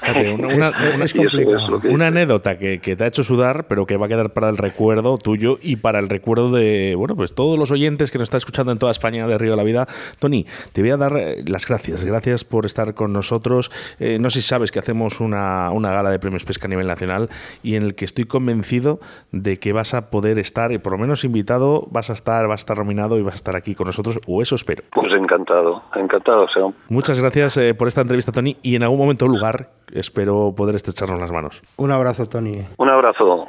S1: Una, anécdota que, te ha hecho sudar, pero que va a quedar para el recuerdo tuyo y para el recuerdo de bueno pues todos los oyentes que nos están escuchando en toda España de Río de la Vida. Tony, te voy a dar eh, las gracias. Gracias por estar con nosotros. Eh, no sé si sabes que hacemos una, una gala de premios pesca a nivel nacional y en el que estoy convencido de que vas a poder estar, y por lo menos invitado, vas a estar, vas a estar nominado y vas a estar aquí con nosotros, o eso espero.
S5: Pues encantado, encantado, sea.
S1: Muchas gracias eh, por esta entrevista, Tony, y en algún momento o lugar espero poder estrecharnos las manos.
S2: Un abrazo, Tony.
S5: Un abrazo.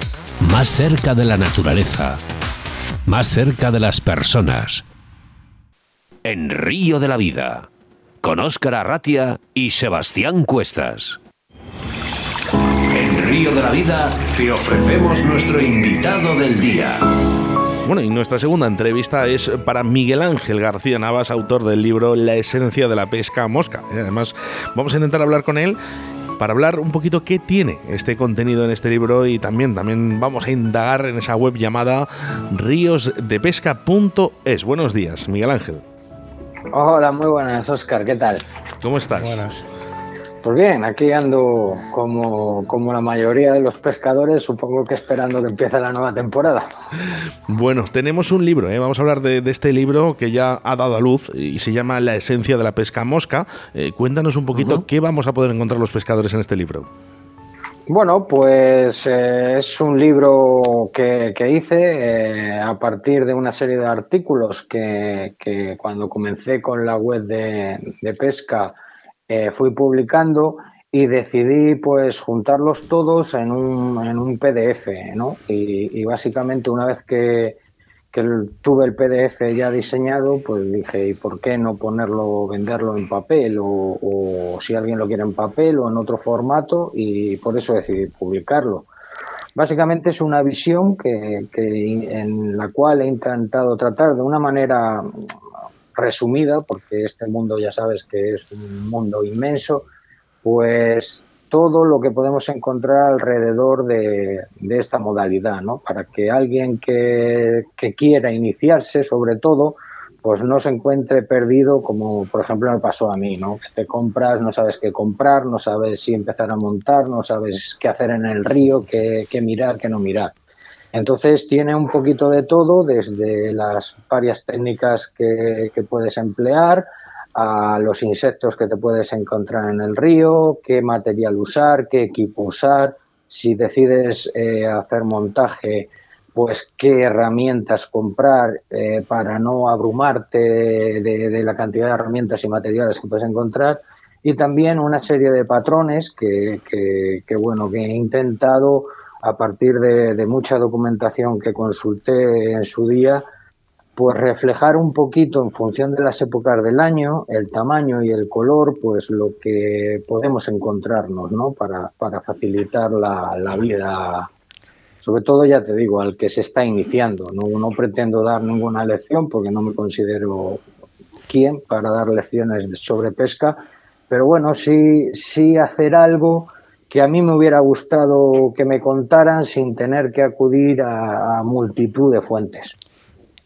S3: más cerca de la naturaleza, más cerca de las personas. En Río de la Vida con Óscar Arratia y Sebastián Cuestas. En Río de la Vida te ofrecemos nuestro invitado del día.
S1: Bueno, y nuestra segunda entrevista es para Miguel Ángel García Navas, autor del libro La esencia de la pesca mosca. además, vamos a intentar hablar con él para hablar un poquito qué tiene este contenido en este libro y también, también vamos a indagar en esa web llamada ríosdepesca.es. Buenos días, Miguel Ángel.
S6: Hola, muy buenas, Oscar, ¿qué tal?
S1: ¿Cómo estás?
S2: Buenas.
S6: Pues bien, aquí ando como, como la mayoría de los pescadores, supongo que esperando que empiece la nueva temporada.
S1: Bueno, tenemos un libro, ¿eh? vamos a hablar de, este libro que ya ha dado a luz y se llama La esencia de la pesca mosca. Eh, cuéntanos un poquito qué vamos a poder encontrar los pescadores en este libro.
S6: Bueno, pues eh, es un libro que, hice eh, a partir de una serie de artículos que, cuando comencé con la web de, pesca eh, fui publicando y decidí pues juntarlos todos en un, en un PDF, ¿no? y, básicamente una vez que, que tuve el PDF ya diseñado, pues dije, ¿y por qué no ponerlo, venderlo en papel? O, si alguien lo quiere en papel o en otro formato, y por eso decidí publicarlo. Básicamente es una visión que, en la cual he intentado tratar de una manera resumida, porque este mundo ya sabes que es un mundo inmenso, pues todo lo que podemos encontrar alrededor de, esta modalidad, ¿no? Para que alguien que, quiera iniciarse, sobre todo, pues no se encuentre perdido como por ejemplo me pasó a mí, ¿no? Te compras, no sabes qué comprar, no sabes si empezar a montar, no sabes qué hacer en el río, qué, mirar, qué no mirar. Entonces tiene un poquito de todo, desde las varias técnicas que, puedes emplear, a los insectos que te puedes encontrar en el río, qué material usar, qué equipo usar, si decides eh, hacer montaje, pues qué herramientas comprar eh, para no abrumarte de, la cantidad de herramientas y materiales que puedes encontrar. Y también una serie de patrones que, bueno que he intentado a partir de mucha documentación que consulté en su día pues reflejar un poquito en función de las épocas del año, el tamaño y el color, pues lo que podemos encontrarnos, ¿no? Para, facilitar la, la vida sobre todo ya te digo, al que se está iniciando. No, no pretendo dar ninguna lección porque no me considero quien para dar lecciones sobre pesca, pero bueno, sí, sí hacer algo que a mí me hubiera gustado que me contaran sin tener que acudir a, multitud de fuentes.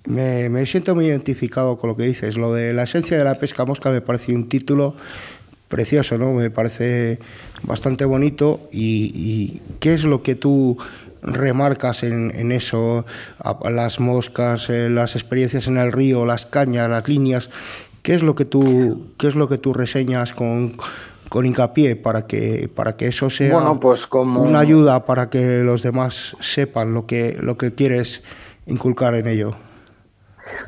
S2: Me, siento muy identificado con lo que dices. Lo de la esencia de la pesca mosca me parece un título precioso, ¿no? Me parece bastante bonito. ¿Y, y qué es lo que tú remarcas en, eso, las moscas, eh, las experiencias en el río, las cañas, las líneas. ¿Qué es lo que tú, qué es lo que tú reseñas con, con hincapié para que, para que eso sea
S6: pues como...
S2: una ayuda para que los demás sepan lo que, lo que quieres inculcar en ello?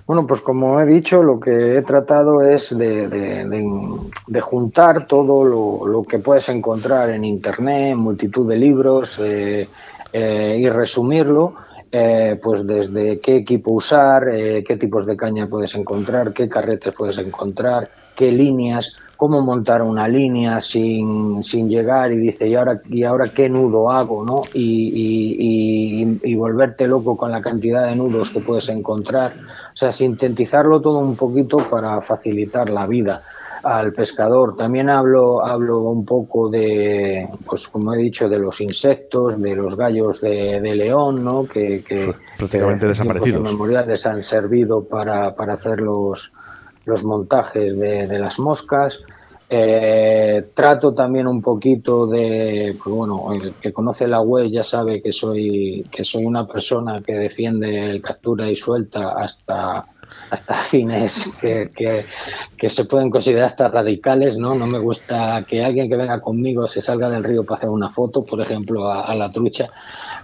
S6: Bueno, pues como he dicho, lo que he tratado es de, juntar todo lo, que puedes encontrar en Internet, en multitud de libros, eh, eh, y resumirlo, eh, pues desde qué equipo usar, qué tipos de caña puedes encontrar, qué carretes puedes encontrar, qué líneas, cómo montar una línea sin, sin llegar y dice, ¿y ahora, ¿y ahora qué nudo hago? ¿no? Y, y, volverte loco con la cantidad de nudos que puedes encontrar. O sea, sintetizarlo todo un poquito para facilitar la vida al pescador. También hablo, hablo un poco de, pues como he dicho, de los insectos, de los gallos de, león, ¿no? Que, que
S1: prácticamente desaparecidos.
S6: memoriales han servido para, para hacer los, los montajes de, las moscas. Eh, trato también un poquito de, pues bueno, el que conoce la web ya sabe que soy, que soy una persona que defiende el captura y suelta hasta hasta fines que, que, se pueden considerar hasta radicales, ¿no? No me gusta que alguien que venga conmigo se salga del río para hacer una foto, por ejemplo, a, la trucha.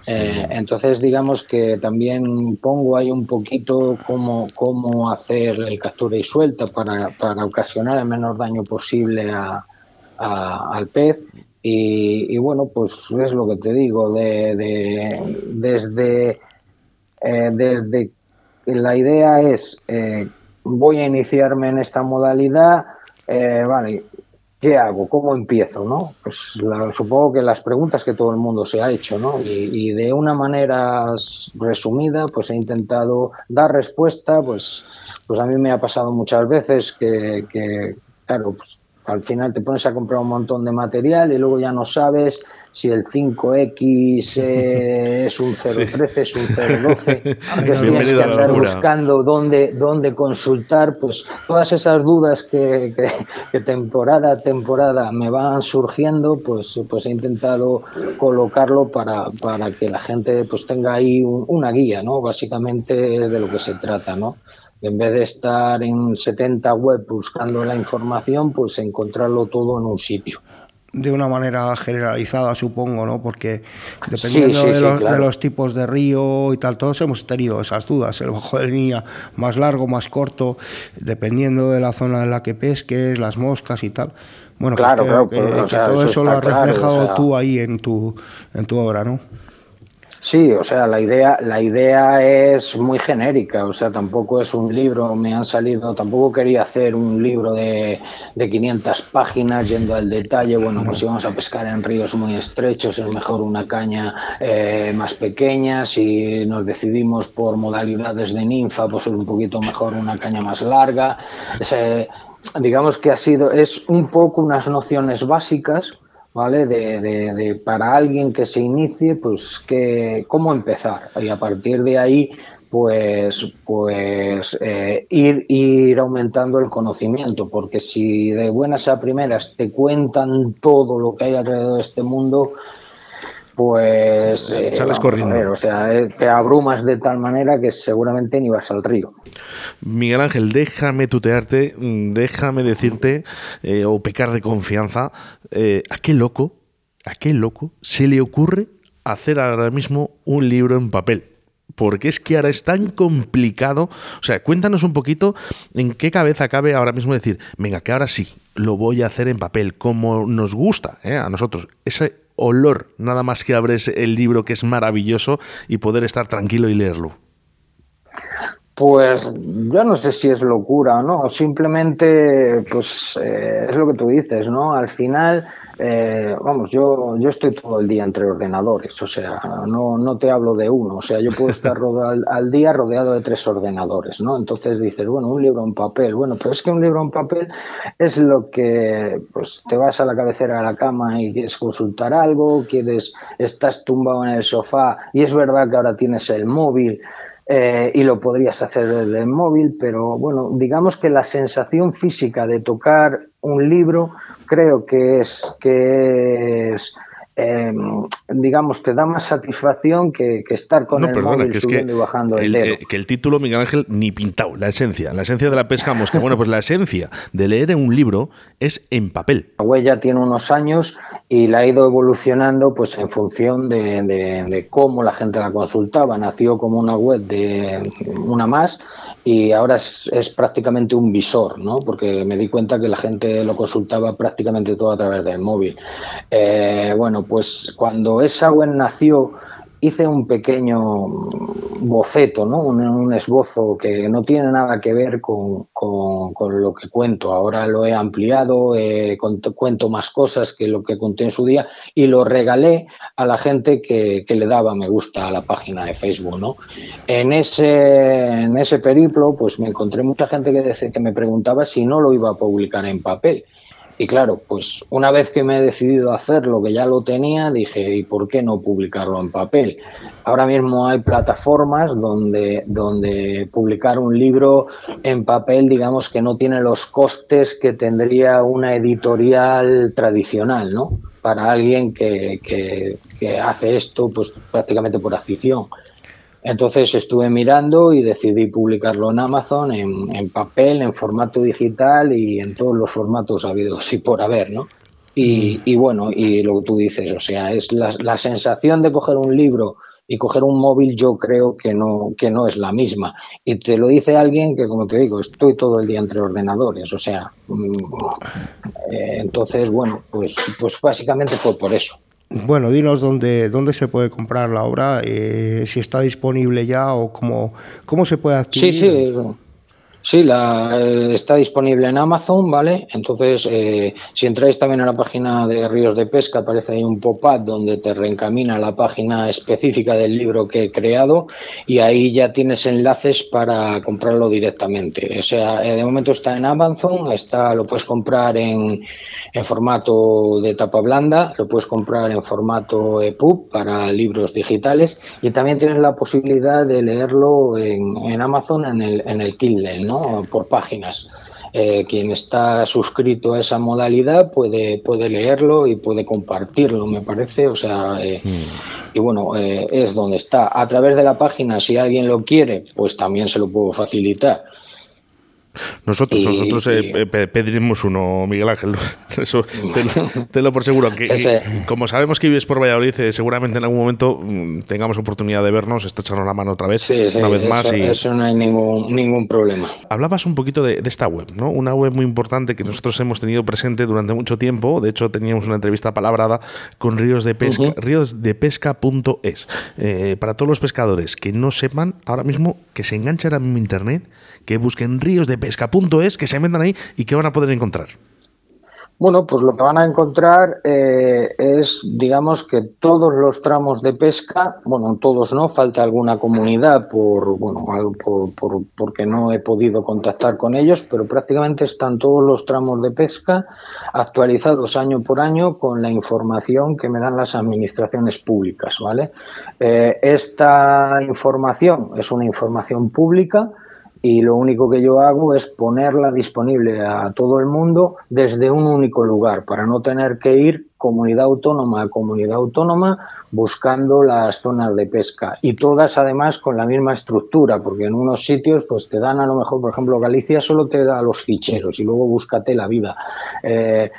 S6: Eh, entonces, digamos que también pongo ahí un poquito cómo, cómo hacer el captura y suelta para, para ocasionar el menor daño posible a, al pez. Y, bueno, pues es lo que te digo, de, de desde, eh, desde la idea es, eh, voy a iniciarme en esta modalidad, eh, vale, ¿qué hago? ¿Cómo empiezo? ¿no? Pues supongo que las preguntas que todo el mundo se ha hecho, ¿no? Y, de una manera resumida, pues he intentado dar respuesta, pues, pues a mí me ha pasado muchas veces que, que claro, pues al final te pones a comprar un montón de material y luego ya no sabes si el 5X es un 013, es un 012. Entonces tienes que andar buscando dónde, dónde consultar. Pues todas esas dudas que, que, temporada a temporada me van surgiendo, pues, pues he intentado colocarlo para, para que la gente pues tenga ahí una guía, ¿no? Básicamente de lo que se trata, ¿no? En vez de estar en 70 web buscando la información, pues encontrarlo todo en un sitio.
S2: De una manera generalizada, supongo, ¿no? Porque dependiendo de, los, tipos de río y tal, todos hemos tenido esas dudas. El bajo de línea más largo, más corto, dependiendo de la zona en la que pesques, las moscas y tal. Bueno, pues claro, que, todo eso, lo has reflejado tú ahí en tu, en tu obra, ¿no?
S6: Sí, o sea, la idea, la idea es muy genérica, o sea, tampoco es un libro, me han salido, tampoco quería hacer un libro de, de 500 páginas yendo al detalle, bueno, pues si vamos a pescar en ríos muy estrechos es mejor una caña eh, más pequeña, si nos decidimos por modalidades de ninfa, pues es un poquito mejor una caña más larga, digamos que ha sido, es un poco unas nociones básicas ¿vale? De, de, para alguien que se inicie, pues que, cómo empezar. Y a partir de ahí, pues, pues eh, ir, ir aumentando el conocimiento, porque si de buenas a primeras te cuentan todo lo que hay alrededor de este mundo, pues
S1: eh, corriendo.
S6: o sea, eh, te abrumas de tal manera que seguramente ni vas al río.
S1: Miguel Ángel, déjame tutearte, mm, déjame decirte eh, o pecar de confianza, ¿a qué loco, a qué loco se le ocurre hacer ahora mismo un libro en papel? porque es que ahora es tan complicado. O sea, cuéntanos un poquito en qué cabeza cabe ahora mismo decir, venga, que ahora sí, lo voy a hacer en papel, como nos gusta a nosotros. Ese olor, nada más que abres el libro que es maravilloso y poder estar tranquilo y leerlo.
S6: Pues yo no sé si es locura o no, simplemente pues eh, es lo que tú dices, ¿no? Al final, eh, vamos, yo, yo estoy todo el día entre ordenadores, o sea, no, no te hablo de uno, o sea, yo puedo estar al, al, día rodeado de tres ordenadores, ¿no? Entonces dices, bueno, un libro en papel, bueno, pero es que un libro en papel es lo que, pues te vas a la cabecera de la cama y quieres consultar algo, quieres, estás tumbado en el sofá y es verdad que ahora tienes el móvil. Eh, y lo podrías hacer desde el móvil, pero bueno, digamos que la sensación física de tocar un libro creo que es, que es Em, digamos, te da más satisfacción que, estar con el móvil subiendo y bajando el, dedo.
S1: Eh, que el título, Miguel Ángel, ni pintado, la esencia, la esencia de la pesca mosca. Bueno, pues la esencia de leer en un libro es en papel.
S6: La web ya tiene unos años y la ha ido evolucionando pues en función de, cómo la gente la consultaba. Nació como una web de una más y ahora es, es prácticamente un visor, ¿no? Porque me di cuenta que la gente lo consultaba prácticamente todo a través del móvil. Eh, bueno, pues cuando esa web nació hice un pequeño boceto, ¿no? un, esbozo que no tiene nada que ver con, lo que cuento. Ahora lo he ampliado, cuento más cosas que lo que conté en su día y lo regalé a la gente que, le daba me gusta a la página de Facebook. ¿no? En, ese, en ese periplo pues me encontré mucha gente que, que me preguntaba si no lo iba a publicar en papel. Y claro, pues una vez que me he decidido a hacerlo, que ya lo tenía, dije, ¿y por qué no publicarlo en papel? Ahora mismo hay plataformas donde, donde publicar un libro en papel, digamos que no tiene los costes que tendría una editorial tradicional, ¿no? Para alguien que, que, que hace esto pues prácticamente por afición. Entonces estuve mirando y decidí publicarlo en Amazon, en, papel, en formato digital y en todos los formatos habidos y por haber, ¿no? Y, mm. bueno, y lo que tú dices, o sea, es la, sensación de coger un libro y coger un móvil yo creo que no, que no es la misma. Y te lo dice alguien que, como te digo, estoy todo el día entre ordenadores, o sea, mm, eh, entonces, bueno, pues, pues básicamente fue por eso.
S2: Bueno, dinos dónde, dónde se puede comprar la obra, eh, si está disponible ya o cómo, cómo se puede adquirir.
S6: Sí, sí, Sí, la, eh, está disponible en Amazon, ¿vale? Entonces, eh, si entráis también a la página de Ríos de Pesca, aparece ahí un pop-up donde te reencamina la página específica del libro que he creado y ahí ya tienes enlaces para comprarlo directamente. O sea, eh, de momento está en Amazon, está, lo puedes comprar en, en formato de tapa blanda, lo puedes comprar en formato EPUB para libros digitales y también tienes la posibilidad de leerlo en, en Amazon en el, en el Kindle, ¿no? Por páginas. Eh, quien está suscrito a esa modalidad puede, puede leerlo y puede compartirlo, me parece. O sea, eh, mm. y bueno, eh, es donde está. A través de la página, si alguien lo quiere, pues también se lo puedo facilitar.
S1: Nosotros, nosotros eh, pediremos uno, Miguel Ángel. Eso te, lo por seguro. Que, como sabemos que vives por Valladolid, eh, seguramente en algún momento mm, tengamos oportunidad de vernos, echarnos la mano otra vez, una vez más.
S6: Y... Eso no hay ningún, ningún problema.
S1: Hablabas un poquito de, esta web, ¿no? Una web muy importante que nosotros hemos tenido presente durante mucho tiempo. De hecho, teníamos una entrevista palabrada con Ríos de Pesca, ríosdepesca.es. Eh, para todos los pescadores que no sepan, ahora mismo que se enganchan en internet que busquen ríos de pesca.es, que se metan ahí y que van a poder encontrar.
S6: Bueno, pues lo que van a encontrar eh, es, digamos, que todos los tramos de pesca, bueno, todos no, falta alguna comunidad por, bueno, por, por, porque no he podido contactar con ellos, pero prácticamente están todos los tramos de pesca actualizados año por año con la información que me dan las administraciones públicas, ¿vale? Eh, esta información es una información pública y lo único que yo hago es ponerla disponible a todo el mundo desde un único lugar para no tener que ir comunidad autónoma a comunidad autónoma buscando las zonas de pesca. Y todas además con la misma estructura porque en unos sitios pues te dan a lo mejor por ejemplo Galicia solo te da los ficheros y luego búscate la vida. Eh,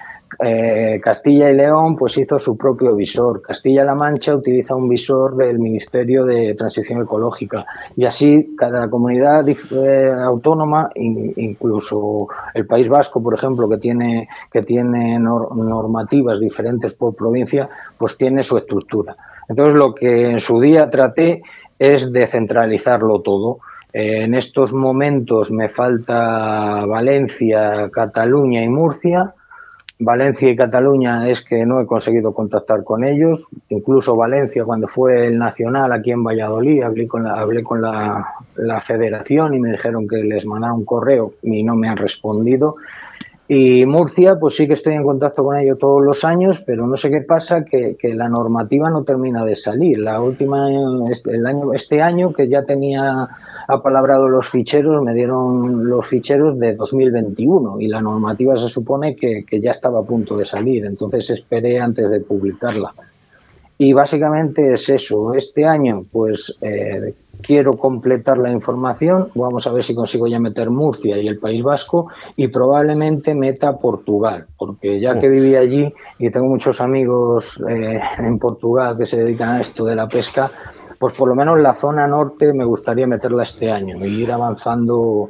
S6: eh, Castilla y León pues hizo su propio visor Castilla-La Mancha utiliza un visor del Ministerio de Transición Ecológica y así cada comunidad eh, autónoma incluso el País Vasco por ejemplo que tiene que tiene normativas diferentes por provincia, pues tiene su estructura. Entonces, lo que en su día traté es descentralizarlo todo. En estos momentos me falta Valencia, Cataluña y Murcia. Valencia y Cataluña es que no he conseguido contactar con ellos. Incluso Valencia, cuando fue el Nacional aquí en Valladolid, hablé con la, hablé con la, federación y me dijeron que les mandara un correo y no me han respondido. Y Murcia, pues sí que estoy en contacto con ello todos los años, pero no sé qué pasa, que, que la normativa no termina de salir. La última, este, el año, este año que ya tenía apalabrado los ficheros, me dieron los ficheros de 2021 y la normativa se supone que, que ya estaba a punto de salir, entonces esperé antes de publicarla. Y básicamente es eso. Este año, pues eh, quiero completar la información. Vamos a ver si consigo ya meter Murcia y el País Vasco y probablemente meta Portugal, porque ya que viví allí y tengo muchos amigos eh, en Portugal que se dedican a esto de la pesca, pues por lo menos la zona norte me gustaría meterla este año y ir avanzando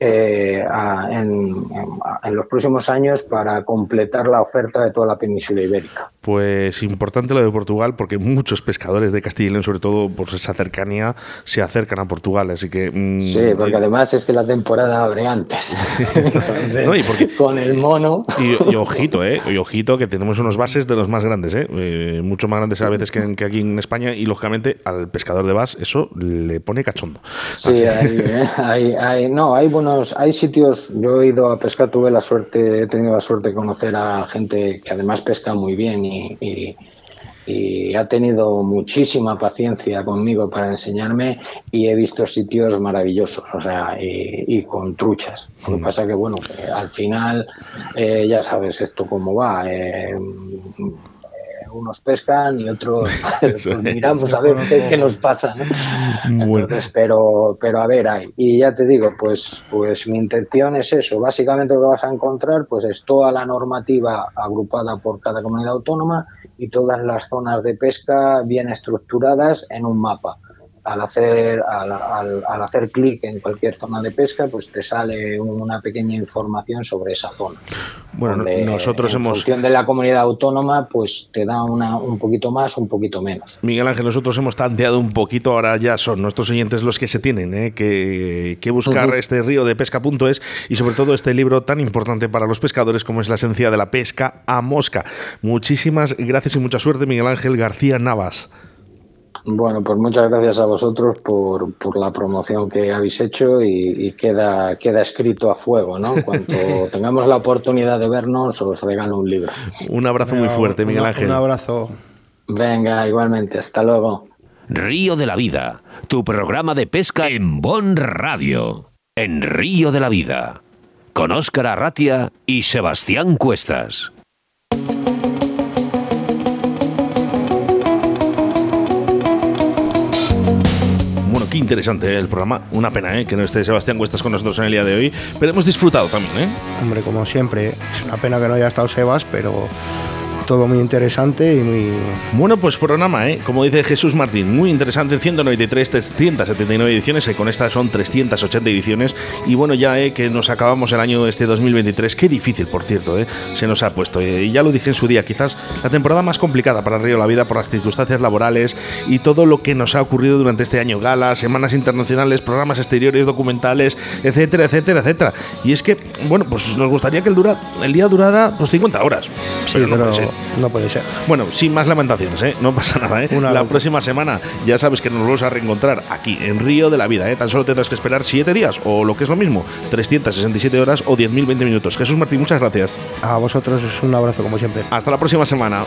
S6: eh, a, en, en, los próximos años para completar la oferta de toda la península ibérica.
S1: Pues importante lo de Portugal porque muchos pescadores de Castilla y León, sobre todo por esa cercanía, se acercan a Portugal, así que...
S6: Mmm, sí, porque además es que la temporada abre antes. Entonces, no, y porque, con el mono...
S1: Y, y, ojito, ¿eh? Y ojito que tenemos unos bases de los más grandes, ¿eh? eh mucho más grandes a veces que, que, aquí en España y lógicamente al pescador de bas eso le pone cachondo.
S6: Sí, hay, ¿eh? hay, hay, no, hay buenos, hay sitios, yo he ido a pescar, tuve la suerte, he tenido la suerte de conocer a gente que además pesca muy bien y y, y, ha tenido muchísima paciencia conmigo para enseñarme y he visto sitios maravillosos, o sea, y, y con truchas. Lo que pasa que, bueno, que al final eh, ya sabes esto cómo va. Eh, unos pescan y otros pues miramos a ver qué, qué nos pasa. ¿no? Bueno. Entonces, pero, pero a ver, hay. Y ya te digo, pues, pues mi intención es eso. Básicamente lo que vas a encontrar pues es toda la normativa agrupada por cada comunidad autónoma y todas las zonas de pesca bien estructuradas en un mapa al hacer, al, al, al hacer clic en cualquier zona de pesca, pues te sale una pequeña información sobre esa zona.
S1: Bueno, donde, nosotros
S6: en
S1: hemos.
S6: función de la comunidad autónoma, pues te da una, un poquito más, un poquito menos.
S1: Miguel Ángel, nosotros hemos tanteado un poquito, ahora ya son nuestros oyentes los que se tienen ¿eh? que, que, buscar uh -huh. este río de pesca.es y sobre todo este libro tan importante para los pescadores como es la esencia de la pesca a mosca. Muchísimas gracias y mucha suerte, Miguel Ángel García Navas.
S6: Bueno, pues muchas gracias a vosotros por, por la promoción que habéis hecho y, y, queda, queda escrito a fuego, ¿no? Cuando tengamos la oportunidad de vernos, os regalo un libro.
S1: Un abrazo muy fuerte, Miguel Ángel.
S2: Un abrazo.
S6: Venga, igualmente, hasta luego.
S3: Río de la Vida, tu programa de pesca en Bon Radio, en Río de la Vida, con Óscar Arratia y Sebastián Cuestas.
S1: Interesante ¿eh? el programa. Una pena ¿eh? que no esté Sebastián Cuestas con nosotros en el día de hoy, pero hemos disfrutado también. ¿eh?
S2: Hombre, como siempre, es una pena que no haya estado Sebas, pero todo muy interesante y muy...
S1: Bueno, pues programa, ¿eh? como dice Jesús Martín, muy interesante, 193, 379 ediciones, eh, con estas son 380 ediciones, y bueno, ya eh, que nos acabamos el año este 2023, qué difícil, por cierto, eh, se nos ha puesto, y ya lo dije en su día, quizás la temporada más complicada para Río La Vida por las circunstancias laborales y todo lo que nos ha ocurrido durante este año, galas, semanas internacionales, programas exteriores, documentales, etcétera, etcétera, etcétera. Y es que, bueno, pues nos gustaría que el, dura, el día durara pues 50 horas,
S2: sí, pero no pero... No puede ser.
S1: Bueno, sin más lamentaciones, ¿eh? no pasa nada. ¿eh?
S2: Una
S1: la próxima semana ya sabes que nos vamos a reencontrar aquí en Río de la Vida. ¿eh? Tan solo tendrás que esperar 7 días o lo que es lo mismo, 367 horas o 10.020 minutos. Jesús Martín, muchas gracias.
S2: A vosotros un abrazo como siempre.
S1: Hasta la próxima semana.